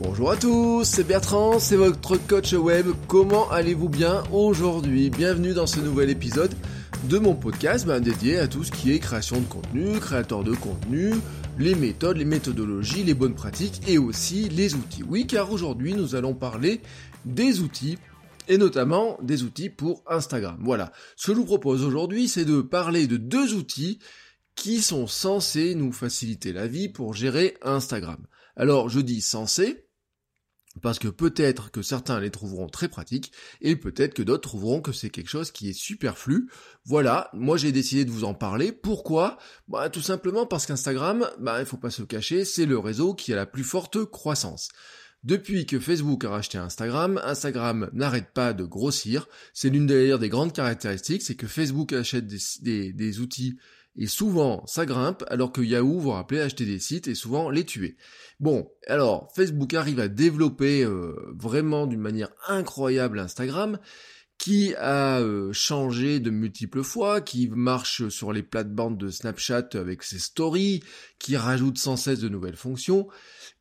Bonjour à tous, c'est Bertrand, c'est votre coach web. Comment allez-vous bien aujourd'hui? Bienvenue dans ce nouvel épisode de mon podcast ben, dédié à tout ce qui est création de contenu, créateur de contenu, les méthodes, les méthodologies, les bonnes pratiques et aussi les outils. Oui, car aujourd'hui nous allons parler des outils et notamment des outils pour Instagram. Voilà. Ce que je vous propose aujourd'hui, c'est de parler de deux outils qui sont censés nous faciliter la vie pour gérer Instagram. Alors, je dis censé, parce que peut-être que certains les trouveront très pratiques et peut-être que d'autres trouveront que c'est quelque chose qui est superflu. Voilà, moi j'ai décidé de vous en parler. Pourquoi? Bah, Tout simplement parce qu'Instagram, bah, il faut pas se cacher, c'est le réseau qui a la plus forte croissance. Depuis que Facebook a racheté Instagram, Instagram n'arrête pas de grossir. C'est l'une des grandes caractéristiques, c'est que Facebook achète des outils et souvent ça grimpe alors que Yahoo, vous rappelez, acheter des sites et souvent les tuer. Bon, alors Facebook arrive à développer euh, vraiment d'une manière incroyable Instagram, qui a euh, changé de multiples fois, qui marche sur les plates-bandes de Snapchat avec ses stories, qui rajoute sans cesse de nouvelles fonctions,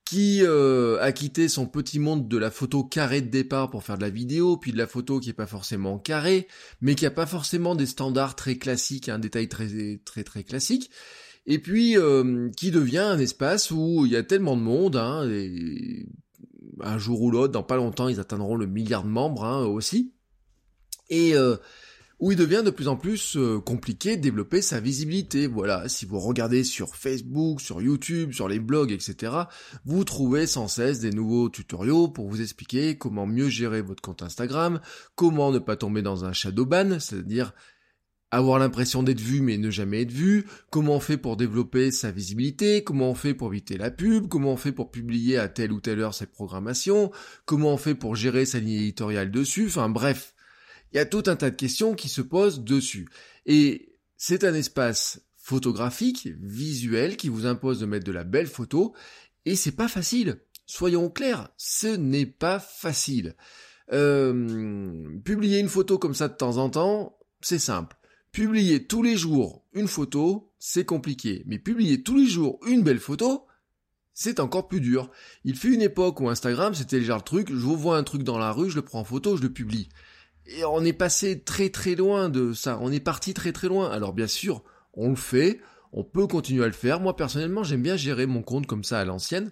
qui euh, a quitté son petit monde de la photo carrée de départ pour faire de la vidéo, puis de la photo qui est pas forcément carrée, mais qui a pas forcément des standards très classiques, un détail très très très classique, et puis euh, qui devient un espace où il y a tellement de monde, hein, et un jour ou l'autre, dans pas longtemps, ils atteindront le milliard de membres hein, aussi, et euh, où il devient de plus en plus euh, compliqué de développer sa visibilité. Voilà, si vous regardez sur Facebook, sur YouTube, sur les blogs, etc., vous trouvez sans cesse des nouveaux tutoriaux pour vous expliquer comment mieux gérer votre compte Instagram, comment ne pas tomber dans un shadow ban, c'est-à-dire avoir l'impression d'être vu mais ne jamais être vu, comment on fait pour développer sa visibilité, comment on fait pour éviter la pub, comment on fait pour publier à telle ou telle heure cette programmation, comment on fait pour gérer sa ligne éditoriale dessus, enfin bref, il y a tout un tas de questions qui se posent dessus. Et c'est un espace photographique, visuel, qui vous impose de mettre de la belle photo, et c'est pas facile. Soyons clairs, ce n'est pas facile. Euh, publier une photo comme ça de temps en temps, c'est simple. Publier tous les jours une photo, c'est compliqué. Mais publier tous les jours une belle photo, c'est encore plus dur. Il fait une époque où Instagram, c'était déjà le truc, je vois un truc dans la rue, je le prends en photo, je le publie. Et on est passé très très loin de ça. On est parti très très loin. Alors bien sûr, on le fait. On peut continuer à le faire. Moi personnellement, j'aime bien gérer mon compte comme ça à l'ancienne.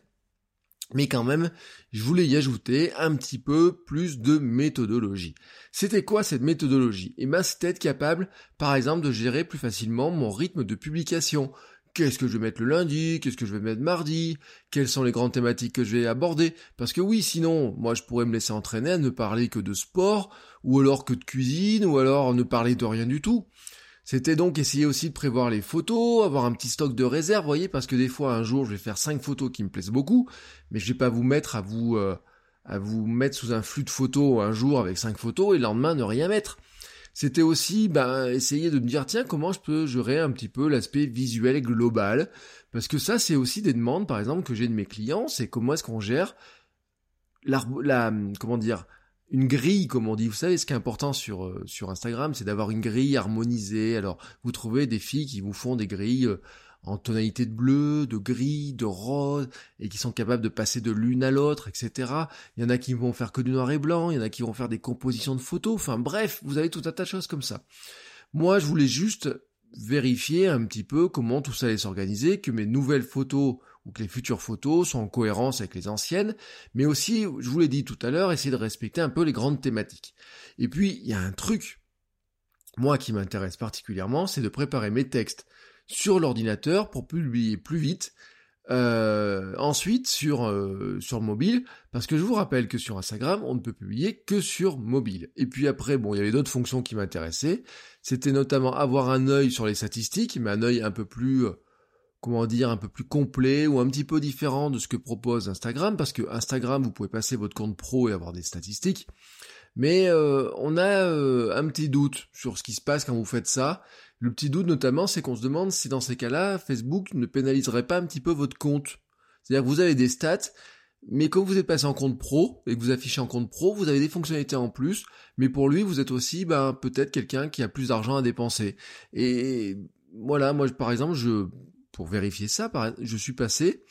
Mais quand même, je voulais y ajouter un petit peu plus de méthodologie. C'était quoi cette méthodologie? Eh bien, c'était être capable, par exemple, de gérer plus facilement mon rythme de publication. Qu'est-ce que je vais mettre le lundi? Qu'est-ce que je vais mettre mardi? Quelles sont les grandes thématiques que je vais aborder? Parce que oui, sinon, moi je pourrais me laisser entraîner à ne parler que de sport, ou alors que de cuisine, ou alors ne parler de rien du tout. C'était donc essayer aussi de prévoir les photos, avoir un petit stock de réserve, voyez, parce que des fois un jour je vais faire cinq photos qui me plaisent beaucoup, mais je vais pas vous mettre à vous euh, à vous mettre sous un flux de photos un jour avec cinq photos et le lendemain ne rien mettre c'était aussi ben, essayer de me dire tiens comment je peux gérer un petit peu l'aspect visuel global? Parce que ça c'est aussi des demandes par exemple que j'ai de mes clients c'est comment est-ce qu'on gère la, comment dire une grille, comme on dit. Vous savez, ce qui est important sur, euh, sur Instagram, c'est d'avoir une grille harmonisée. Alors, vous trouvez des filles qui vous font des grilles euh, en tonalité de bleu, de gris, de rose, et qui sont capables de passer de l'une à l'autre, etc. Il y en a qui vont faire que du noir et blanc, il y en a qui vont faire des compositions de photos, enfin bref, vous avez tout un tas de choses comme ça. Moi, je voulais juste vérifier un petit peu comment tout ça allait s'organiser, que mes nouvelles photos ou que les futures photos sont en cohérence avec les anciennes, mais aussi, je vous l'ai dit tout à l'heure, essayer de respecter un peu les grandes thématiques. Et puis, il y a un truc, moi qui m'intéresse particulièrement, c'est de préparer mes textes sur l'ordinateur pour publier plus vite. Euh, ensuite sur euh, sur mobile parce que je vous rappelle que sur Instagram on ne peut publier que sur mobile et puis après bon il y avait d'autres fonctions qui m'intéressaient c'était notamment avoir un œil sur les statistiques mais un œil un peu plus euh, comment dire, un peu plus complet ou un petit peu différent de ce que propose Instagram, parce que Instagram, vous pouvez passer votre compte pro et avoir des statistiques. Mais euh, on a euh, un petit doute sur ce qui se passe quand vous faites ça. Le petit doute notamment, c'est qu'on se demande si dans ces cas-là, Facebook ne pénaliserait pas un petit peu votre compte. C'est-à-dire que vous avez des stats, mais quand vous êtes passé en compte pro et que vous affichez en compte pro, vous avez des fonctionnalités en plus, mais pour lui, vous êtes aussi ben, peut-être quelqu'un qui a plus d'argent à dépenser. Et voilà, moi par exemple, je pour vérifier ça, je suis passé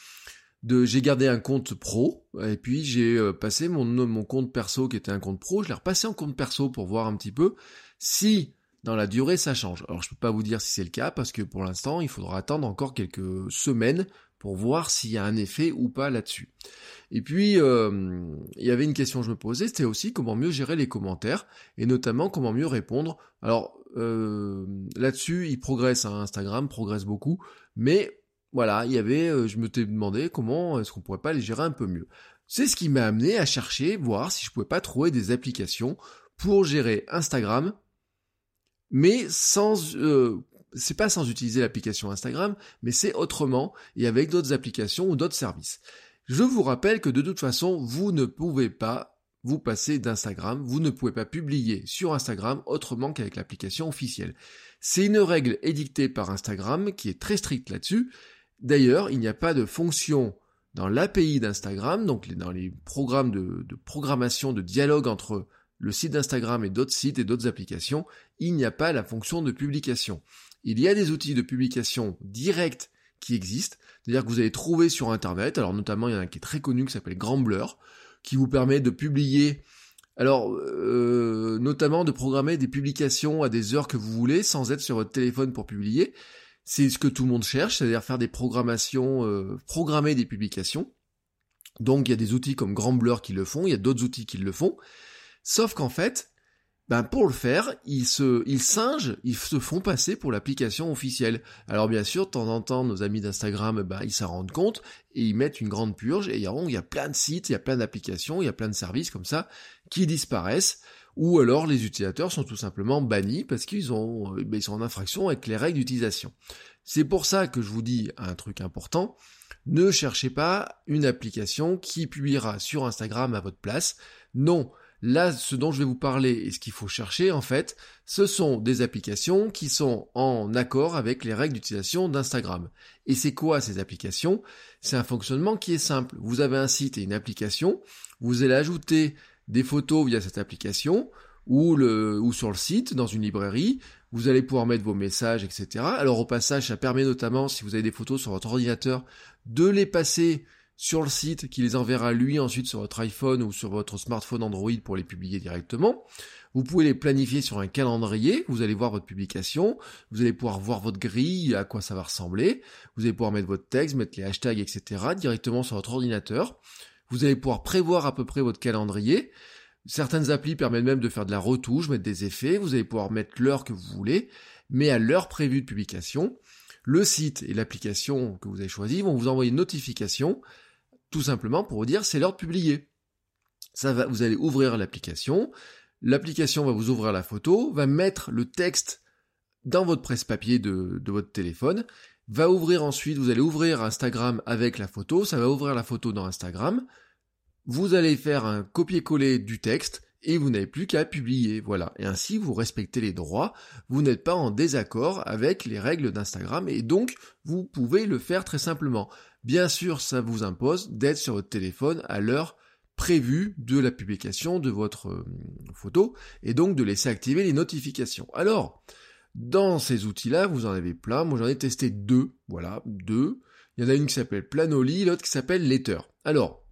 de j'ai gardé un compte pro et puis j'ai euh, passé mon mon compte perso qui était un compte pro, je l'ai repassé en compte perso pour voir un petit peu si dans la durée ça change. Alors je peux pas vous dire si c'est le cas parce que pour l'instant, il faudra attendre encore quelques semaines pour voir s'il y a un effet ou pas là-dessus. Et puis, euh, il y avait une question que je me posais, c'était aussi comment mieux gérer les commentaires, et notamment comment mieux répondre. Alors, euh, là-dessus, il progresse, hein, Instagram progresse beaucoup, mais voilà, il y avait, euh, je me t'ai demandé comment est-ce qu'on pourrait pas les gérer un peu mieux. C'est ce qui m'a amené à chercher, voir si je pouvais pas trouver des applications pour gérer Instagram, mais sans c'est pas sans utiliser l'application Instagram, mais c'est autrement et avec d'autres applications ou d'autres services. Je vous rappelle que de toute façon, vous ne pouvez pas vous passer d'Instagram, vous ne pouvez pas publier sur Instagram autrement qu'avec l'application officielle. C'est une règle édictée par Instagram qui est très stricte là-dessus. D'ailleurs, il n'y a pas de fonction dans l'API d'Instagram, donc dans les programmes de, de programmation, de dialogue entre le site d'Instagram et d'autres sites et d'autres applications, il n'y a pas la fonction de publication. Il y a des outils de publication directs qui existent, c'est-à-dire que vous allez trouver sur Internet, alors notamment il y en a un qui est très connu qui s'appelle Grambler, qui vous permet de publier, alors euh, notamment de programmer des publications à des heures que vous voulez sans être sur votre téléphone pour publier. C'est ce que tout le monde cherche, c'est-à-dire faire des programmations, euh, programmer des publications. Donc il y a des outils comme Grambler qui le font, il y a d'autres outils qui le font. Sauf qu'en fait, ben pour le faire, ils se, ils singent, ils se font passer pour l'application officielle. Alors bien sûr, de temps en temps, nos amis d'Instagram, ben ils s'en rendent compte et ils mettent une grande purge. Et il y a plein de sites, il y a plein d'applications, il y a plein de services comme ça qui disparaissent. Ou alors les utilisateurs sont tout simplement bannis parce qu'ils ont, ben, ils sont en infraction avec les règles d'utilisation. C'est pour ça que je vous dis un truc important. Ne cherchez pas une application qui publiera sur Instagram à votre place. Non, Là, ce dont je vais vous parler et ce qu'il faut chercher, en fait, ce sont des applications qui sont en accord avec les règles d'utilisation d'Instagram. Et c'est quoi ces applications? C'est un fonctionnement qui est simple. Vous avez un site et une application, vous allez ajouter des photos via cette application, ou, sur le site, dans une librairie, vous allez pouvoir mettre vos messages, etc. Alors au passage, ça permet notamment, si vous avez des photos sur votre ordinateur, de les passer sur le site qui les enverra lui ensuite sur votre iPhone ou sur votre smartphone Android pour les publier directement. Vous pouvez les planifier sur un calendrier, vous allez voir votre publication, vous allez pouvoir voir votre grille, à quoi ça va ressembler, vous allez pouvoir mettre votre texte, mettre les hashtags, etc. directement sur votre ordinateur. Vous allez pouvoir prévoir à peu près votre calendrier. Certaines applis permettent même de faire de la retouche, mettre des effets, vous allez pouvoir mettre l'heure que vous voulez, mais à l'heure prévue de publication, le site et l'application que vous avez choisi vont vous envoyer une notification tout simplement pour vous dire c'est l'heure de publier. Ça va, vous allez ouvrir l'application, l'application va vous ouvrir la photo, va mettre le texte dans votre presse-papier de, de votre téléphone, va ouvrir ensuite, vous allez ouvrir Instagram avec la photo, ça va ouvrir la photo dans Instagram, vous allez faire un copier-coller du texte, et vous n'avez plus qu'à publier, voilà. Et ainsi, vous respectez les droits, vous n'êtes pas en désaccord avec les règles d'Instagram, et donc, vous pouvez le faire très simplement. Bien sûr, ça vous impose d'être sur votre téléphone à l'heure prévue de la publication de votre euh, photo et donc de laisser activer les notifications. Alors, dans ces outils-là, vous en avez plein. Moi, j'en ai testé deux. Voilà, deux. Il y en a une qui s'appelle Planoly, l'autre qui s'appelle Letter. Alors,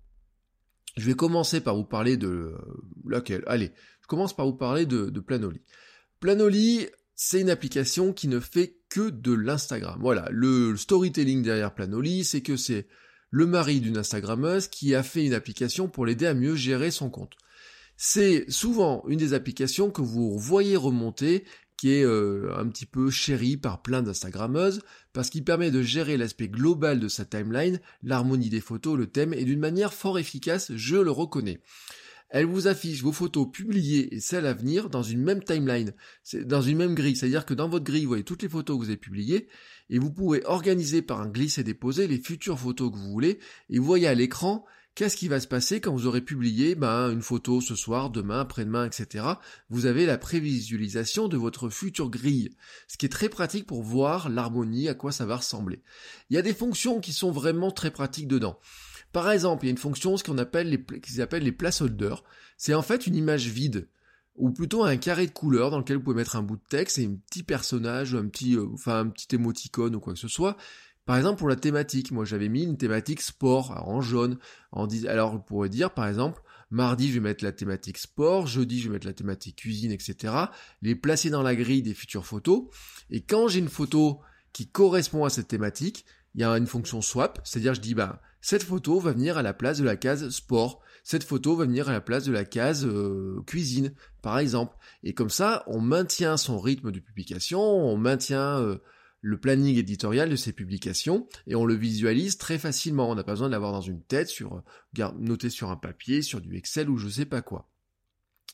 je vais commencer par vous parler de euh, laquelle? Allez, je commence par vous parler de, de Planoly. Planoly, c'est une application qui ne fait que de l'Instagram. Voilà, le storytelling derrière Planoly, c'est que c'est le mari d'une Instagrammeuse qui a fait une application pour l'aider à mieux gérer son compte. C'est souvent une des applications que vous voyez remonter qui est euh, un petit peu chérie par plein d'Instagrammeuses, parce qu'il permet de gérer l'aspect global de sa timeline, l'harmonie des photos, le thème, et d'une manière fort efficace, je le reconnais. Elle vous affiche vos photos publiées et celles à venir dans une même timeline, dans une même grille. C'est-à-dire que dans votre grille, vous voyez toutes les photos que vous avez publiées et vous pouvez organiser par un glisse et déposer les futures photos que vous voulez et vous voyez à l'écran qu'est-ce qui va se passer quand vous aurez publié ben, une photo ce soir, demain, après-demain, etc. Vous avez la prévisualisation de votre future grille, ce qui est très pratique pour voir l'harmonie, à quoi ça va ressembler. Il y a des fonctions qui sont vraiment très pratiques dedans. Par exemple, il y a une fonction, ce qu'on appelle les, qu'ils appellent les placeholders. C'est en fait une image vide ou plutôt un carré de couleur dans lequel vous pouvez mettre un bout de texte et un petit personnage, un petit, euh, enfin un petit émoticône ou quoi que ce soit, par exemple, pour la thématique, moi j'avais mis une thématique sport en jaune. Alors, vous pourrez dire, par exemple, mardi je vais mettre la thématique sport, jeudi je vais mettre la thématique cuisine, etc. Les placer dans la grille des futures photos. Et quand j'ai une photo qui correspond à cette thématique, il y a une fonction swap, c'est-à-dire je dis, bah, cette photo va venir à la place de la case sport. Cette photo va venir à la place de la case euh, cuisine, par exemple. Et comme ça, on maintient son rythme de publication, on maintient... Euh, le planning éditorial de ces publications et on le visualise très facilement. On n'a pas besoin de l'avoir dans une tête, sur, noté sur un papier, sur du Excel ou je sais pas quoi.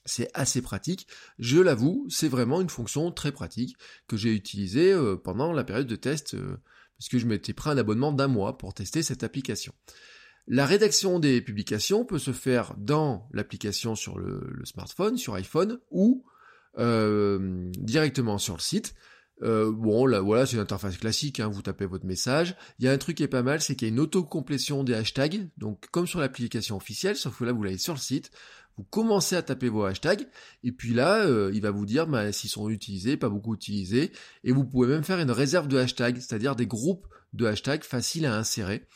C'est assez pratique. Je l'avoue, c'est vraiment une fonction très pratique que j'ai utilisée euh, pendant la période de test euh, parce que je m'étais pris un abonnement d'un mois pour tester cette application. La rédaction des publications peut se faire dans l'application sur le, smartphone, sur iPhone ou euh, directement sur le site. Euh, bon, là, voilà, c'est une interface classique, hein, vous tapez votre message. Il y a un truc qui est pas mal, c'est qu'il y a une autocomplétion des hashtags, donc comme sur l'application officielle, sauf que là, vous l'avez sur le site, vous commencez à taper vos hashtags, et puis là, euh, il va vous dire bah, s'ils sont utilisés, pas beaucoup utilisés, et vous pouvez même faire une réserve de hashtags, c'est-à-dire des groupes de hashtags faciles à insérer.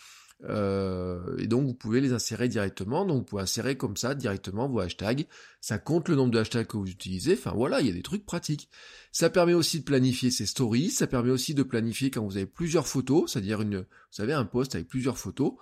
Euh, et donc vous pouvez les insérer directement, donc vous pouvez insérer comme ça directement vos hashtags, ça compte le nombre de hashtags que vous utilisez, enfin voilà, il y a des trucs pratiques. Ça permet aussi de planifier ses stories, ça permet aussi de planifier quand vous avez plusieurs photos, c'est-à-dire une, vous savez, un post avec plusieurs photos.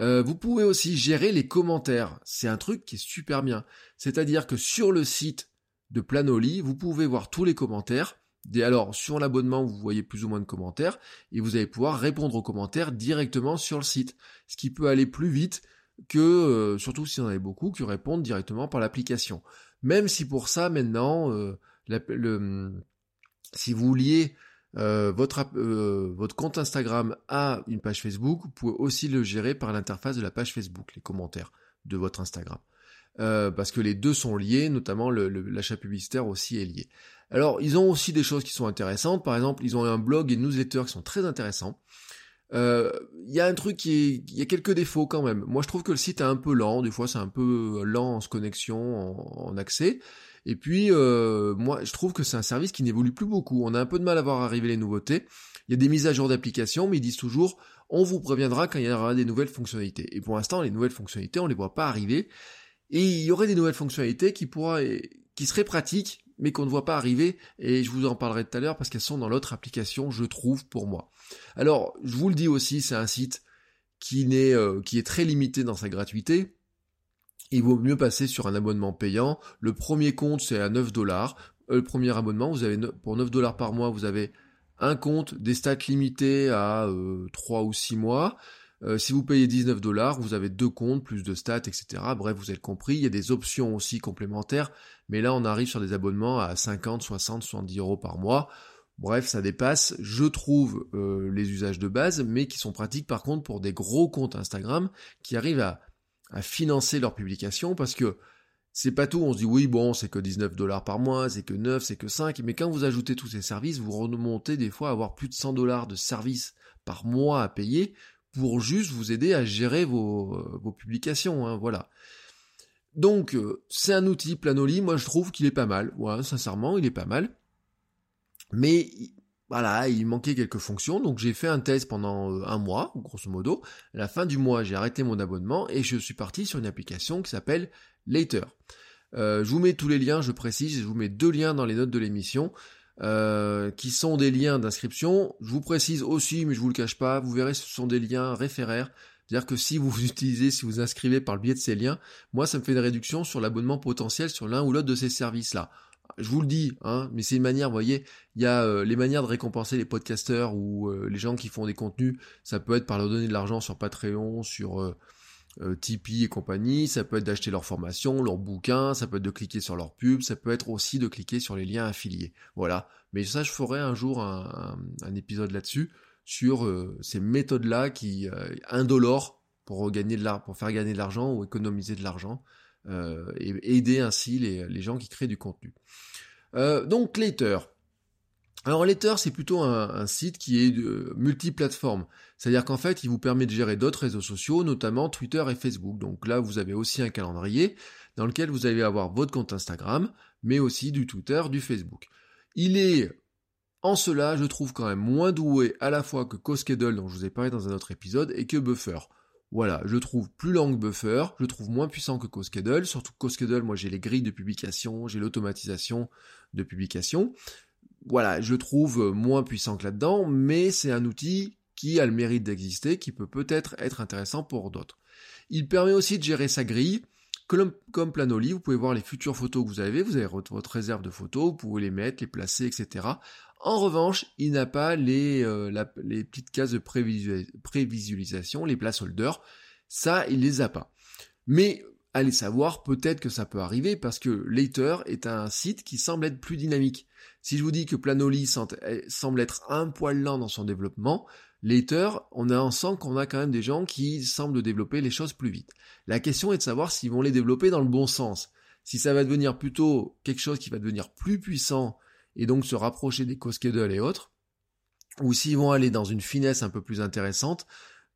Euh, vous pouvez aussi gérer les commentaires, c'est un truc qui est super bien. C'est-à-dire que sur le site de Planoli, vous pouvez voir tous les commentaires, alors, sur l'abonnement, vous voyez plus ou moins de commentaires, et vous allez pouvoir répondre aux commentaires directement sur le site. Ce qui peut aller plus vite que, euh, surtout si vous en avez beaucoup, que répondre directement par l'application. Même si pour ça, maintenant, euh, si vous liez euh, votre, votre compte Instagram à une page Facebook, vous pouvez aussi le gérer par l'interface de la page Facebook, les commentaires de votre Instagram. parce que les deux sont liés, notamment l'achat publicitaire aussi est lié. Alors, ils ont aussi des choses qui sont intéressantes. Par exemple, ils ont un blog et une newsletter qui sont très intéressants. Euh, il y a un truc qui il y a quelques défauts quand même. Moi, je trouve que le site est un peu lent. Des fois, c'est un peu lent en connexion, en, accès. Et puis, euh, moi, je trouve que c'est un service qui n'évolue plus beaucoup. On a un peu de mal à voir arriver les nouveautés. Il y a des mises à jour d'applications, mais ils disent toujours, on vous préviendra quand il y aura des nouvelles fonctionnalités. Et pour l'instant, les nouvelles fonctionnalités, on les voit pas arriver. Et il y aurait des nouvelles fonctionnalités qui pourraient, qui seraient pratiques, mais qu'on ne voit pas arriver, et je vous en parlerai tout à l'heure parce qu'elles sont dans l'autre application, je trouve, pour moi. Alors, je vous le dis aussi, c'est un site qui, n'est, euh, qui est très limité dans sa gratuité. Il vaut mieux passer sur un abonnement payant. Le premier compte, c'est à 9 dollars. Euh, le premier abonnement, vous avez pour 9 dollars par mois, vous avez un compte, des stats limités à euh, 3 ou 6 mois. Euh, si vous payez 19 dollars, vous avez deux comptes, plus de stats, etc. Bref, vous avez compris. Il y a des options aussi complémentaires. Mais là, on arrive sur des abonnements à 50, 60, 70 euros par mois. Bref, ça dépasse, je trouve, euh, les usages de base, mais qui sont pratiques par contre pour des gros comptes Instagram qui arrivent à, financer leurs publications parce que c'est pas tout, on se dit oui bon c'est que 19 dollars par mois, c'est que 9, c'est que 5, mais quand vous ajoutez tous ces services, vous remontez des fois à avoir plus de 100 dollars de services par mois à payer pour juste vous aider à gérer vos, euh, publications, hein, voilà. Donc, euh, c'est un outil Planoly, moi je trouve qu'il est pas mal, ouais, sincèrement, il est pas mal. Mais, voilà, il manquait quelques fonctions, donc j'ai fait un test pendant euh, un mois, grosso modo. À la fin du mois, j'ai arrêté mon abonnement et je suis parti sur une application qui s'appelle Later. je vous mets tous les liens, je précise, je vous mets deux liens dans les notes de l'émission. Euh, qui sont des liens d'inscription. Je vous précise aussi, mais je vous le cache pas, vous verrez, ce sont des liens référaires. C'est-à-dire que si vous utilisez, si vous inscrivez par le biais de ces liens, moi, ça me fait une réduction sur l'abonnement potentiel sur l'un ou l'autre de ces services-là. Je vous le dis, hein, mais c'est une manière, vous voyez, il y a euh, les manières de récompenser les podcasteurs ou euh, les gens qui font des contenus. Ça peut être par leur donner de l'argent sur Patreon, sur euh, Tipeee et compagnie, ça peut être d'acheter leur formation, leur bouquin, ça peut être de cliquer sur leur pub, ça peut être aussi de cliquer sur les liens affiliés. Voilà. Mais ça, je ferai un jour un, épisode là-dessus sur euh, ces méthodes-là qui euh, indolores pour gagner de pour faire gagner de l'argent ou économiser de l'argent et aider ainsi les, gens qui créent du contenu. donc Later, alors Letter, c'est plutôt un, site qui est multiplateforme. C'est-à-dire qu'en fait, il vous permet de gérer d'autres réseaux sociaux, notamment Twitter et Facebook. Donc là, vous avez aussi un calendrier dans lequel vous allez avoir votre compte Instagram, mais aussi du Twitter, du Facebook. Il est en cela, je trouve quand même moins doué à la fois que CoSchedule dont je vous ai parlé dans un autre épisode et que Buffer. Voilà, je trouve plus lent que Buffer, je trouve moins puissant que CoSchedule, surtout que moi j'ai les grilles de publication, j'ai l'automatisation de publication voilà, je trouve moins puissant que là-dedans, mais c'est un outil qui a le mérite d'exister, qui peut peut-être être intéressant pour d'autres. Il permet aussi de gérer sa grille. Comme, Planoly, vous pouvez voir les futures photos que vous avez, vous avez votre réserve de photos, vous pouvez les mettre, les placer, etc. En revanche, il n'a pas les, euh, les petites cases de prévisualisation, les placeholders. Ça, il les a pas. Mais allez savoir, peut-être que ça peut arriver parce que Later est un site qui semble être plus dynamique. Si je vous dis que Planoly eh, semble être un poil lent dans son développement, Later, on a, sent qu'on a quand même des gens qui semblent développer les choses plus vite. La question est de savoir s'ils vont les développer dans le bon sens. Si ça va devenir plutôt quelque chose qui va devenir plus puissant et donc se rapprocher des CoSchedule et autres, ou s'ils vont aller dans une finesse un peu plus intéressante,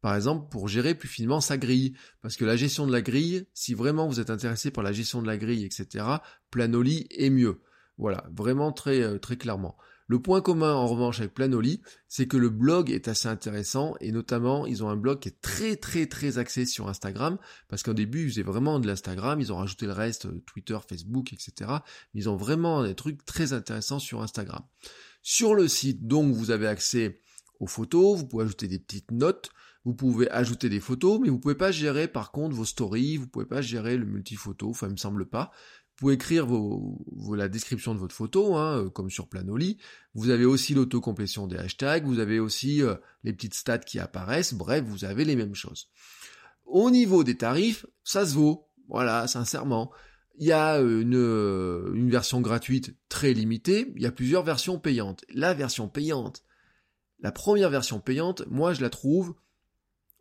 par exemple pour gérer plus finement sa grille. Parce que la gestion de la grille, si vraiment vous êtes intéressé par la gestion de la grille, etc., Planoly est mieux. Voilà, vraiment très, euh, très clairement. Le point commun en revanche avec Planoly, c'est que le blog est assez intéressant et notamment ils ont un blog qui est très très très axé sur Instagram parce qu'au début ils faisaient vraiment de l'Instagram, ils ont rajouté le reste, euh, Twitter, Facebook, etc. Mais ils ont vraiment des trucs très intéressants sur Instagram. Sur le site, donc, vous avez accès aux photos, vous pouvez ajouter des petites notes, vous pouvez ajouter des photos, mais vous pouvez pas gérer par contre vos stories, vous pouvez pas gérer le multi-photo, enfin il me semble pas. Vous pouvez écrire la description de votre photo, hein, euh, comme sur Planoly. Vous avez aussi l'autocomplétion des hashtags, vous avez aussi euh, les petites stats qui apparaissent, bref, vous avez les mêmes choses. Au niveau des tarifs, ça se vaut, voilà, sincèrement. Il y a euh, une, une version gratuite très limitée, il y a plusieurs versions payantes. La version payante, la première version payante, moi je la trouve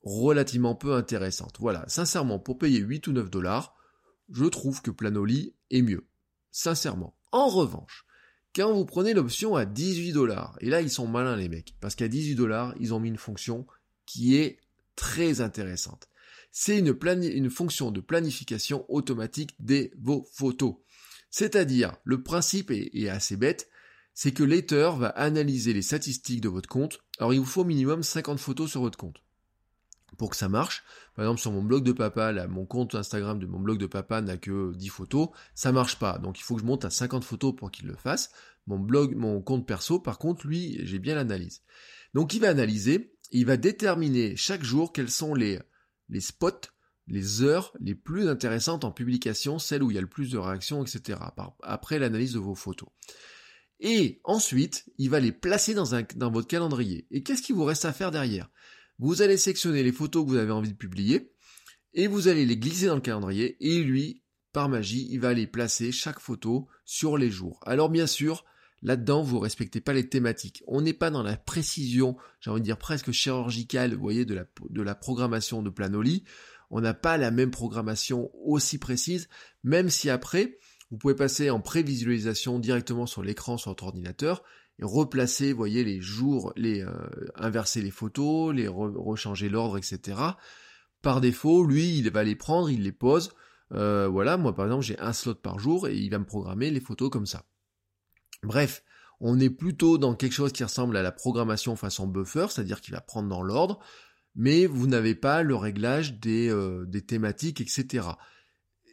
relativement peu intéressante. Voilà, sincèrement, pour payer 8 ou 9 dollars, je trouve que Planoly est mieux. Sincèrement. En revanche, quand vous prenez l'option à 18 dollars, et là ils sont malins les mecs, parce qu'à 18 dollars, ils ont mis une fonction qui est très intéressante. C'est une, fonction de planification automatique de vos photos. C'est-à-dire, le principe est, assez bête, c'est que Later va analyser les statistiques de votre compte. Alors il vous faut minimum 50 photos sur votre compte pour que ça marche. Par exemple, sur mon blog de papa, mon compte Instagram de mon blog de papa n'a que 10 photos, ça marche pas. Donc il faut que je monte à 50 photos pour qu'il le fasse. Mon blog, mon compte perso, par contre, lui, j'ai bien l'analyse. Donc il va analyser, il va déterminer chaque jour quels sont les, les spots, les heures les plus intéressantes en publication, celles où il y a le plus de réactions, etc. Après l'analyse de vos photos. Et ensuite, il va les placer dans, un, dans votre calendrier. Et qu'est-ce qu'il vous reste à faire derrière? Vous allez sectionner les photos que vous avez envie de publier et vous allez les glisser dans le calendrier et lui, par magie, il va les placer chaque photo sur les jours. Alors bien sûr, là-dedans, vous respectez pas les thématiques. On n'est pas dans la précision, j'ai envie de dire presque chirurgicale, vous voyez, de la, de la programmation de Planoly. On n'a pas la même programmation aussi précise, même si après, vous pouvez passer en prévisualisation directement sur l'écran sur votre ordinateur replacer, voyez, les jours, les euh, inverser les photos, les rechanger l'ordre, etc. Par défaut, lui, il va les prendre, il les pose. Euh, voilà, moi par exemple, j'ai un slot par jour et il va me programmer les photos comme ça. Bref, on est plutôt dans quelque chose qui ressemble à la programmation façon buffer, c'est-à-dire qu'il va prendre dans l'ordre, mais vous n'avez pas le réglage des, euh, des thématiques, etc.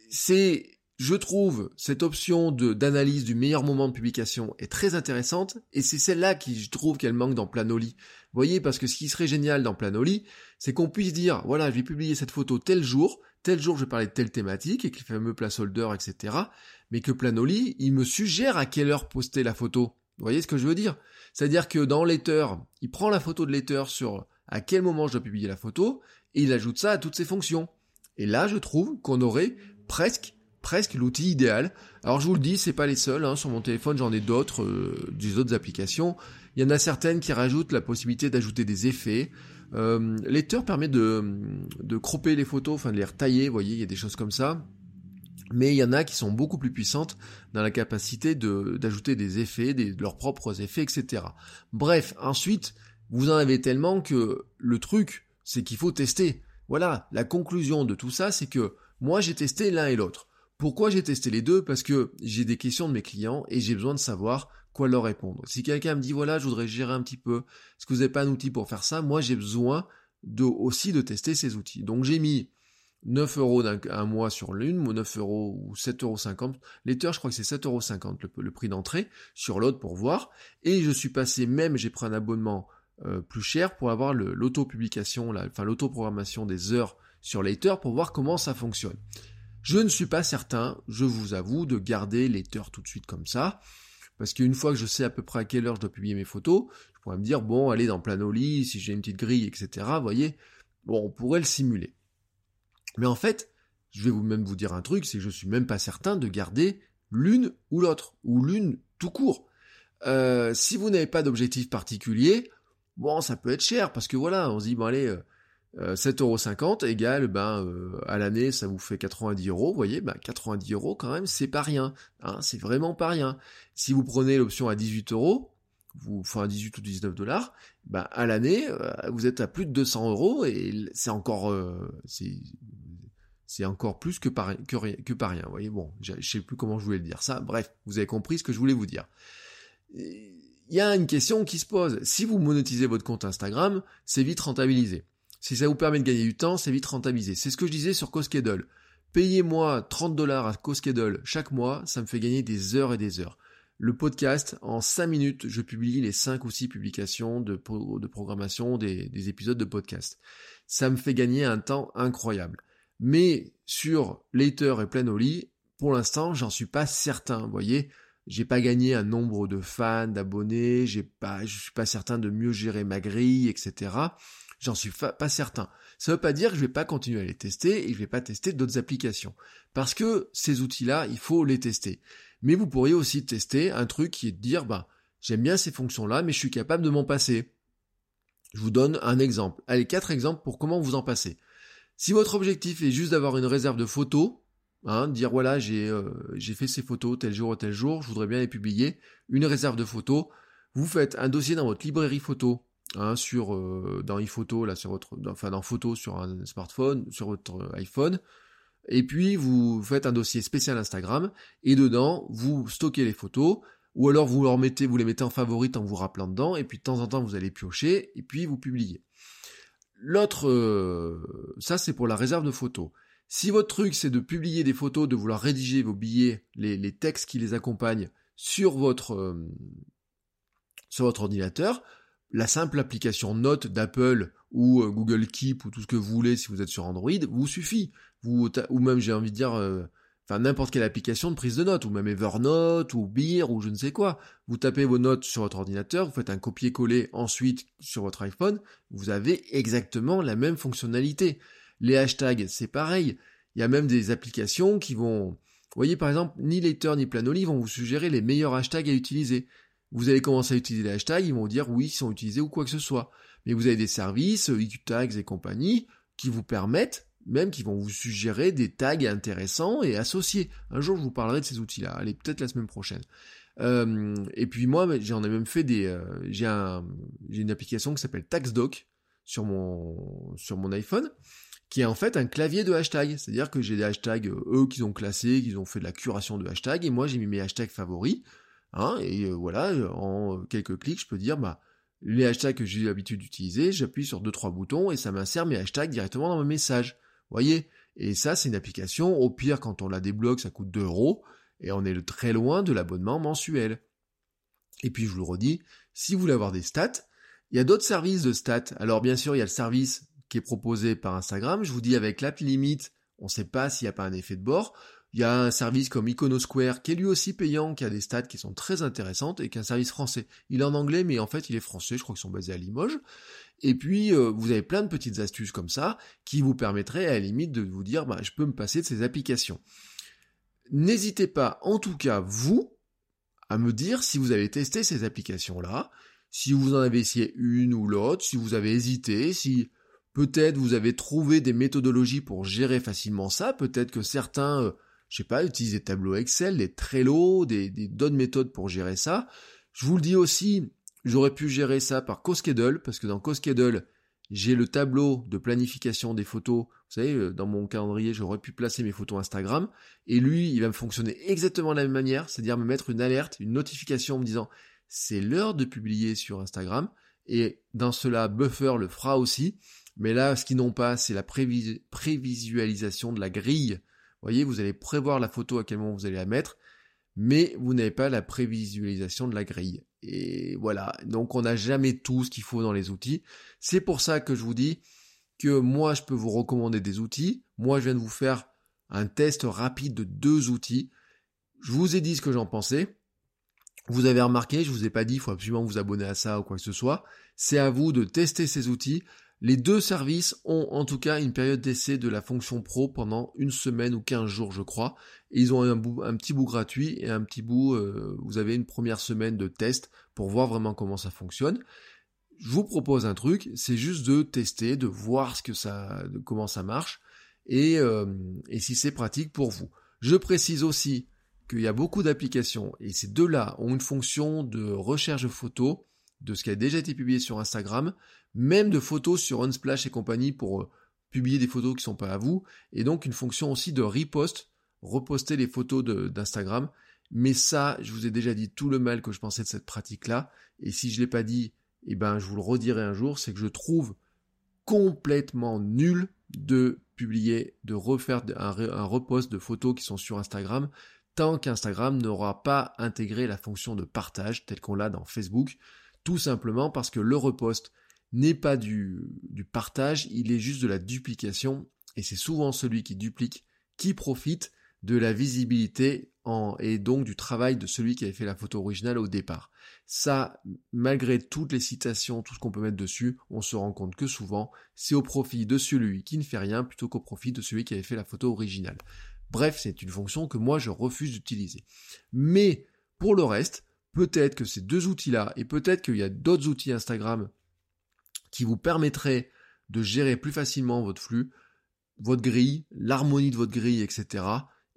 C'est je trouve cette option d'analyse du meilleur moment de publication est très intéressante et c'est celle-là qui je trouve qu'elle manque dans Planoly. Vous voyez, parce que ce qui serait génial dans Planoly, c'est qu'on puisse dire, voilà, je vais publier cette photo tel jour, tel jour je vais parler de telle thématique, avec les fameux placeholders, etc. Mais que Planoly, il me suggère à quelle heure poster la photo. Vous voyez ce que je veux dire? C'est-à-dire que dans Letter, il prend la photo de Letter sur à quel moment je dois publier la photo, et il ajoute ça à toutes ses fonctions. Et là, je trouve qu'on aurait presque presque l'outil idéal. Alors je vous le dis, c'est pas les seuls. Hein. Sur mon téléphone, j'en ai d'autres, euh, des autres applications. Il y en a certaines qui rajoutent la possibilité d'ajouter des effets. Euh, permet de, de cropper les photos, enfin de les retailler, vous voyez, il y a des choses comme ça. Mais il y en a qui sont beaucoup plus puissantes dans la capacité d'ajouter des effets, leurs propres effets, etc. Bref, ensuite, vous en avez tellement que le truc, c'est qu'il faut tester. Voilà, la conclusion de tout ça, c'est que moi j'ai testé l'un et l'autre. Pourquoi j'ai testé les deux? Parce que j'ai des questions de mes clients et j'ai besoin de savoir quoi leur répondre. Si quelqu'un me dit voilà, je voudrais gérer un petit peu, est-ce que vous n'avez pas un outil pour faire ça? Moi j'ai besoin de, aussi de tester ces outils. Donc j'ai mis 9 euros un, mois sur l'une, ou 9 euros ou 7,50 euros. L'Ether, je crois que c'est 7,50 euros le, le, prix d'entrée sur l'autre pour voir. Et je suis passé même, j'ai pris un abonnement euh, plus cher pour avoir l'auto-publication, enfin l'auto-programmation des heures sur l'Ether pour voir comment ça fonctionne. Je ne suis pas certain, je vous avoue, de garder l'Ether tout de suite comme ça. Parce qu'une fois que je sais à peu près à quelle heure je dois publier mes photos, je pourrais me dire, bon, allez dans Planoly, si j'ai une petite grille, etc. Vous voyez, bon, on pourrait le simuler. Mais en fait, je vais vous même vous dire un truc, c'est que je suis même pas certain de garder l'une ou l'autre, ou l'une tout court. Euh, si vous n'avez pas d'objectif particulier, bon, ça peut être cher, parce que voilà, on se dit, bon allez, euh, 7,50€ égale, ben, euh, à l'année, ça vous fait 90 euros, vous voyez, ben, 90 euros quand même, c'est pas rien, hein, c'est vraiment pas rien. Si vous prenez l'option à 18 euros, vous, enfin 18 ou 19 dollars, ben, à l'année, euh, vous êtes à plus de 200 euros et c'est encore, euh, c'est encore plus que par, que, que par rien. Vous voyez, bon, je sais plus comment je voulais le dire ça. Bref, vous avez compris ce que je voulais vous dire. Il y a une question qui se pose. Si vous monétisez votre compte Instagram, c'est vite rentabilisé. Si ça vous permet de gagner du temps, c'est vite rentabilisé. C'est ce que je disais sur CoSchedule. Payez-moi 30 dollars à CoSchedule chaque mois, ça me fait gagner des heures et des heures. Le podcast, en 5 minutes, je publie les 5 ou 6 publications de, programmation des, des épisodes de podcast. Ça me fait gagner un temps incroyable. Mais sur Later et Planoly, pour l'instant, j'en suis pas certain. Vous voyez, j'ai pas gagné un nombre de fans, d'abonnés, j'ai pas, je suis pas certain de mieux gérer ma grille, etc. J'en suis pas certain. Ça veut pas dire que je vais pas continuer à les tester et je vais pas tester d'autres applications. Parce que ces outils-là, il faut les tester. Mais vous pourriez aussi tester un truc qui est de dire, bah, j'aime bien ces fonctions-là, mais je suis capable de m'en passer. Je vous donne un exemple. Allez, quatre exemples pour comment vous en passer. Si votre objectif est juste d'avoir une réserve de photos, hein, dire voilà, j'ai euh, j'ai fait ces photos tel jour ou tel jour, je voudrais bien les publier, une réserve de photos, vous faites un dossier dans votre librairie photo, hein, euh, dans iPhoto là sur votre enfin dans photo sur un smartphone, sur votre iPhone, et puis vous faites un dossier spécial Instagram et dedans vous stockez les photos ou alors vous leur mettez vous les mettez en favorite en vous rappelant dedans et puis de temps en temps vous allez piocher et puis vous publiez. L'autre, euh, ça c'est pour la réserve de photos. Si votre truc c'est de publier des photos, de vouloir rédiger vos billets, les, textes qui les accompagnent sur votre euh, sur votre ordinateur, la simple application Note d'Apple ou euh, Google Keep ou tout ce que vous voulez si vous êtes sur Android vous suffit. Vous ou même j'ai envie de dire enfin n'importe quelle application de prise de notes, ou même Evernote, ou Beer, ou je ne sais quoi. Vous tapez vos notes sur votre ordinateur, vous faites un copier-coller ensuite sur votre iPhone, vous avez exactement la même fonctionnalité. Les hashtags, c'est pareil. Il y a même des applications qui vont... Vous voyez par exemple, ni Later ni Planoly vont vous suggérer les meilleurs hashtags à utiliser. Vous allez commencer à utiliser les hashtags, ils vont dire oui, ils sont utilisés ou quoi que ce soit. Mais vous avez des services, tags et compagnie, qui vous permettent même qui vont vous suggérer des tags intéressants et associés. Un jour, je vous parlerai de ces outils-là. Allez, peut-être la semaine prochaine. Euh, et puis moi, j'en ai même fait des. Euh, j'ai un, j'ai une application qui s'appelle TaxDoc sur mon sur mon iPhone, qui est en fait un clavier de hashtags. C'est-à-dire que j'ai des hashtags euh, eux qui ont classé, qui ont fait de la curation de hashtags, et moi j'ai mis mes hashtags favoris. Hein, et voilà, en quelques clics, je peux dire bah les hashtags que j'ai l'habitude d'utiliser, j'appuie sur deux trois boutons et ça m'insère mes hashtags directement dans mes messages voyez? Et ça, c'est une application, au pire, quand on la débloque, ça coûte 2 euros, et on est très loin de l'abonnement mensuel. Et puis, je vous le redis, si vous voulez avoir des stats, il y a d'autres services de stats. Alors, bien sûr, il y a le service qui est proposé par Instagram. Je vous dis, avec l'app limite, on ne sait pas s'il n'y a pas un effet de bord. Il y a un service comme Iconosquare qui est lui aussi payant, qui a des stats qui sont très intéressantes et qui est un service français. Il est en anglais, mais en fait il est français, je crois qu'ils sont basés à Limoges. Et puis euh, vous avez plein de petites astuces comme ça qui vous permettraient à la limite de vous dire bah, je peux me passer de ces applications. N'hésitez pas, en tout cas vous, à me dire si vous avez testé ces applications-là, si vous en avez essayé une ou l'autre, si vous avez hésité, si peut-être vous avez trouvé des méthodologies pour gérer facilement ça, peut-être que certains euh, je sais pas, utiliser des tableaux Excel, des Trello, des, d'autres méthodes pour gérer ça. Je vous le dis aussi, j'aurais pu gérer ça par CoSchedule, parce que dans CoSchedule, j'ai le tableau de planification des photos. Vous savez, euh, dans mon calendrier, j'aurais pu placer mes photos Instagram. Et lui, il va me fonctionner exactement de la même manière, c'est-à-dire me mettre une alerte, une notification me disant c'est l'heure de publier sur Instagram. Et dans cela, Buffer le fera aussi. Mais là, ce qu'ils n'ont pas, c'est la prévisualisation de la grille voyez, vous allez prévoir la photo à quel moment vous allez la mettre, mais vous n'avez pas la prévisualisation de la grille. Et voilà, donc on n'a jamais tout ce qu'il faut dans les outils. C'est pour ça que je vous dis que moi je peux vous recommander des outils. Moi je viens de vous faire un test rapide de deux outils. Je vous ai dit ce que j'en pensais. Vous avez remarqué, je vous ai pas dit, il faut absolument vous abonner à ça ou quoi que ce soit. C'est à vous de tester ces outils. Les deux services ont en tout cas une période d'essai de la fonction pro pendant une semaine ou 15 jours je crois. Et ils ont un, petit bout gratuit et un petit bout, euh, vous avez une première semaine de test pour voir vraiment comment ça fonctionne. Je vous propose un truc, c'est juste de tester, de voir ce que ça, comment ça marche et, euh, et si c'est pratique pour vous. Je précise aussi qu'il y a beaucoup d'applications et ces deux-là ont une fonction de recherche de photos de ce qui a déjà été publié sur Instagram, même de photos sur Unsplash et compagnie pour euh, publier des photos qui sont pas à vous, et donc une fonction aussi de repost, reposter les photos d'Instagram. Mais ça, je vous ai déjà dit tout le mal que je pensais de cette pratique-là, et si je l'ai pas dit, eh ben je vous le redirai un jour, c'est que je trouve complètement nul de publier, de refaire un, un repost de photos qui sont sur Instagram, tant qu'Instagram n'aura pas intégré la fonction de partage telle qu'on l'a dans Facebook. Tout simplement parce que le repost n'est pas du, du partage, il est juste de la duplication, et c'est souvent celui qui duplique qui profite de la visibilité et donc du travail de celui qui avait fait la photo originale au départ. Ça, malgré toutes les citations, tout ce qu'on peut mettre dessus, on se rend compte que souvent, c'est au profit de celui qui ne fait rien plutôt qu'au profit de celui qui avait fait la photo originale. Bref, c'est une fonction que moi je refuse d'utiliser. Mais pour le reste, peut-être que ces deux outils-là, et peut-être qu'il y a d'autres outils Instagram qui vous permettraient de gérer plus facilement votre flux, votre grille, l'harmonie de votre grille, etc.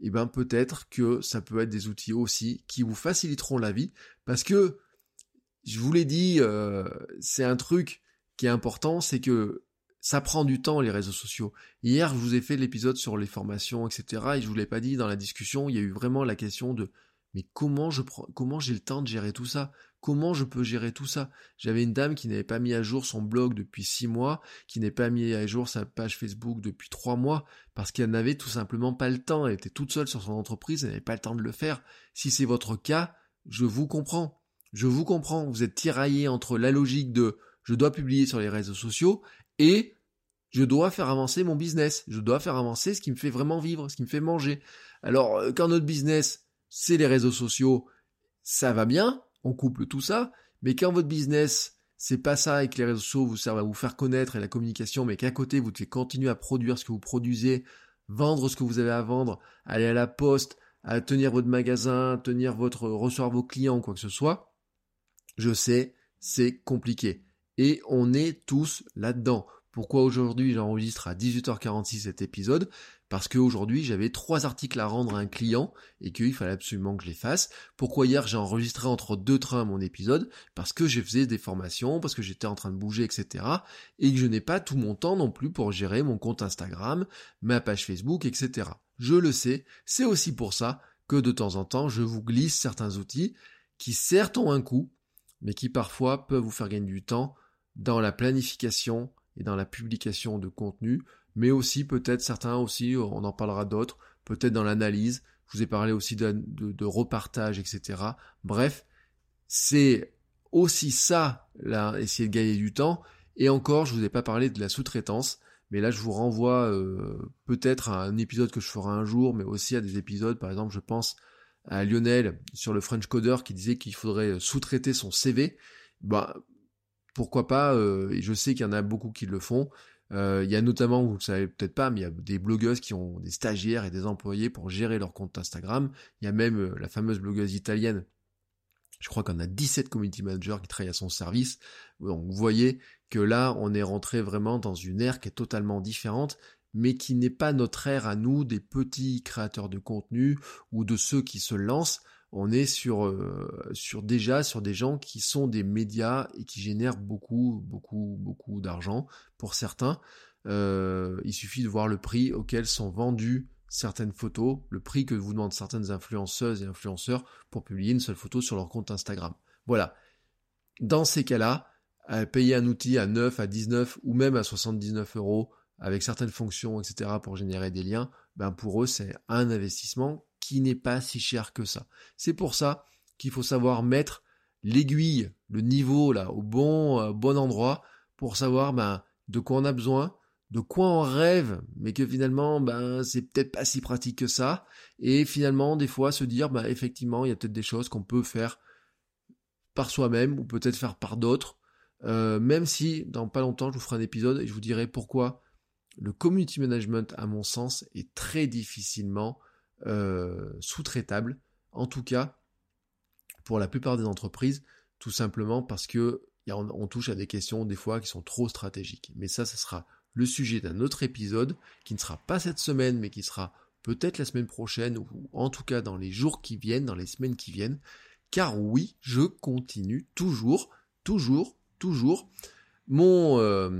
Et eh ben peut-être que ça peut être des outils aussi qui vous faciliteront la vie, parce que je vous l'ai dit, euh, c'est un truc qui est important, c'est que ça prend du temps les réseaux sociaux. Hier, je vous ai fait l'épisode sur les formations, etc. Et je vous l'ai pas dit dans la discussion, il y a eu vraiment la question de mais comment je prends, comment j'ai le temps de gérer tout ça? Comment je peux gérer tout ça? J'avais une dame qui n'avait pas mis à jour son blog depuis six mois, qui n'avait pas mis à jour sa page Facebook depuis trois mois, parce qu'elle n'avait tout simplement pas le temps. Elle était toute seule sur son entreprise, elle n'avait pas le temps de le faire. Si c'est votre cas, je vous comprends. Je vous comprends. Vous êtes tiraillé entre la logique de je dois publier sur les réseaux sociaux et je dois faire avancer mon business. Je dois faire avancer ce qui me fait vraiment vivre, ce qui me fait manger. Alors, euh, quand notre business c'est les réseaux sociaux, ça va bien, on couple tout ça, mais quand votre business, c'est pas ça et que les réseaux sociaux vous servent à vous faire connaître et la communication, mais qu'à côté vous devez continuer à produire ce que vous produisez, vendre ce que vous avez à vendre, aller à la poste, à tenir votre magasin, tenir votre, recevoir vos clients, quoi que ce soit, je sais, c'est compliqué. Et on est tous là-dedans. Pourquoi aujourd'hui j'enregistre à 18h46 cet épisode? Parce qu'aujourd'hui j'avais trois articles à rendre à un client et qu'il fallait absolument que je les fasse. Pourquoi hier j'ai enregistré entre deux trains mon épisode? Parce que je faisais des formations, parce que j'étais en train de bouger, etc. Et que je n'ai pas tout mon temps non plus pour gérer mon compte Instagram, ma page Facebook, etc. Je le sais, c'est aussi pour ça que de temps en temps je vous glisse certains outils qui certes ont un coût, mais qui parfois peuvent vous faire gagner du temps dans la planification, et dans la publication de contenu, mais aussi peut-être certains aussi, on en parlera d'autres, peut-être dans l'analyse, je vous ai parlé aussi de, de, repartage, etc. Bref, c'est aussi ça, là, essayer de gagner du temps, et encore, je vous ai pas parlé de la sous-traitance, Mais là, je vous renvoie euh, peut-être à un épisode que je ferai un jour, mais aussi à des épisodes, par exemple, je pense à Lionel sur le French Coder qui disait qu'il faudrait sous-traiter son CV. Bah, pourquoi pas, euh, et je sais qu'il y en a beaucoup qui le font. Euh, il y a notamment, vous ne savez peut-être pas, mais il y a des blogueuses qui ont des stagiaires et des employés pour gérer leur compte Instagram. Il y a même euh, la fameuse blogueuse italienne je crois qu'on a 17 community managers qui travaillent à son service. Donc vous voyez que là, on est rentré vraiment dans une ère qui est totalement différente, mais qui n'est pas notre ère à nous, des petits créateurs de contenu ou de ceux qui se lancent. On est sur, euh, sur déjà sur des gens qui sont des médias et qui génèrent beaucoup, beaucoup, beaucoup d'argent pour certains. Euh, il suffit de voir le prix auquel sont vendus certaines photos, le prix que vous demandent certaines influenceuses et influenceurs pour publier une seule photo sur leur compte Instagram. Voilà. Dans ces cas-là, payer un outil à 9, à 19 ou même à 79 euros avec certaines fonctions, etc. pour générer des liens, ben pour eux c'est un investissement n'est pas si cher que ça. C'est pour ça qu'il faut savoir mettre l'aiguille, le niveau là au bon, euh, bon endroit pour savoir ben, de quoi on a besoin, de quoi on rêve, mais que finalement, ben, c'est peut-être pas si pratique que ça. Et finalement, des fois, se dire, ben, effectivement, il y a peut-être des choses qu'on peut faire par soi-même, ou peut-être faire par d'autres. Euh, même si, dans pas longtemps, je vous ferai un épisode et je vous dirai pourquoi le community management, à mon sens, est très difficilement euh, sous-traitable. En tout cas, pour la plupart des entreprises, tout simplement parce que on touche à des questions des fois qui sont trop stratégiques. Mais ça, ça sera le sujet d'un autre épisode qui ne sera pas cette semaine mais qui sera peut-être la semaine prochaine ou en tout cas dans les jours qui viennent, dans les semaines qui viennent. Car oui, je continue toujours, toujours, toujours mon, euh,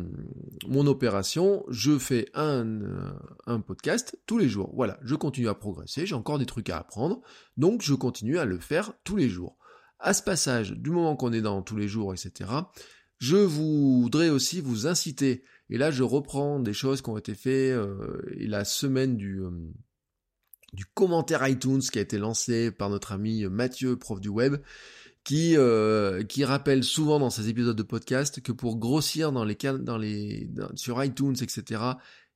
mon opération. Je fais un, euh, un podcast tous les jours. Voilà, je continue à progresser, j'ai encore des trucs à apprendre, donc je continue à le faire tous les jours. À ce passage, du moment qu'on est dans tous les jours, etc., je voudrais aussi vous inciter et là, je reprends des choses qui ont été faites euh, la semaine du, du commentaire iTunes qui a été lancé par notre ami Mathieu, prof du web, qui, euh, qui rappelle souvent dans ses épisodes de podcast que pour grossir dans les, dans les, sur iTunes, etc.,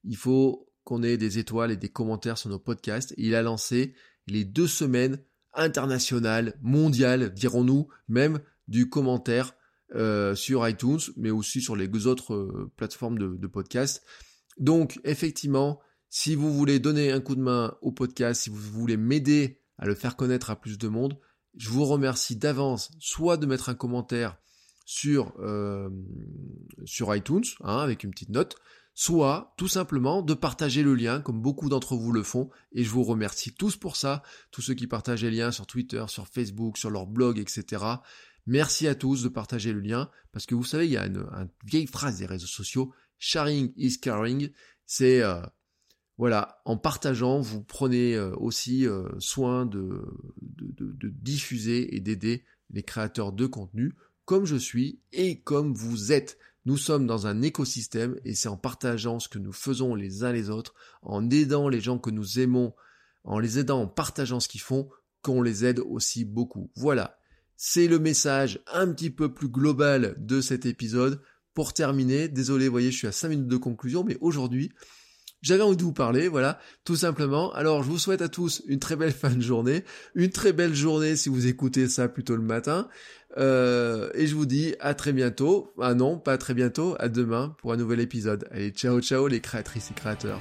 il faut qu'on ait des étoiles et des commentaires sur nos podcasts. il a lancé les deux semaines internationales, mondiales, dirons-nous, même du commentaire euh, sur iTunes, mais aussi sur les autres euh, plateformes de, de podcast. Donc, effectivement, si vous voulez donner un coup de main au podcast, si vous voulez m'aider à le faire connaître à plus de monde, je vous remercie d'avance, soit de mettre un commentaire sur, euh, sur iTunes, hein, avec une petite note, soit tout simplement de partager le lien, comme beaucoup d'entre vous le font, et je vous remercie tous pour ça, tous ceux qui partagent les liens sur Twitter, sur Facebook, sur leur blog, etc. Merci à tous de partager le lien, parce que vous savez, il y a une, vieille phrase des réseaux sociaux, sharing is caring, c'est euh, voilà, en partageant, vous prenez euh, aussi euh, soin de, de, diffuser et d'aider les créateurs de contenu, comme je suis et comme vous êtes. Nous sommes dans un écosystème et c'est en partageant ce que nous faisons les uns les autres, en aidant les gens que nous aimons, en les aidant, en partageant ce qu'ils font, qu'on les aide aussi beaucoup. Voilà. C'est le message un petit peu plus global de cet épisode. Pour terminer, désolé, vous voyez, je suis à 5 minutes de conclusion, mais aujourd'hui, j'avais envie de vous parler, voilà, tout simplement. Alors, je vous souhaite à tous une très belle fin de journée, une très belle journée si vous écoutez ça plutôt le matin, euh, et je vous dis à très bientôt. Ah non, pas très bientôt, à demain pour un nouvel épisode. Allez, ciao ciao les créatrices et créateurs.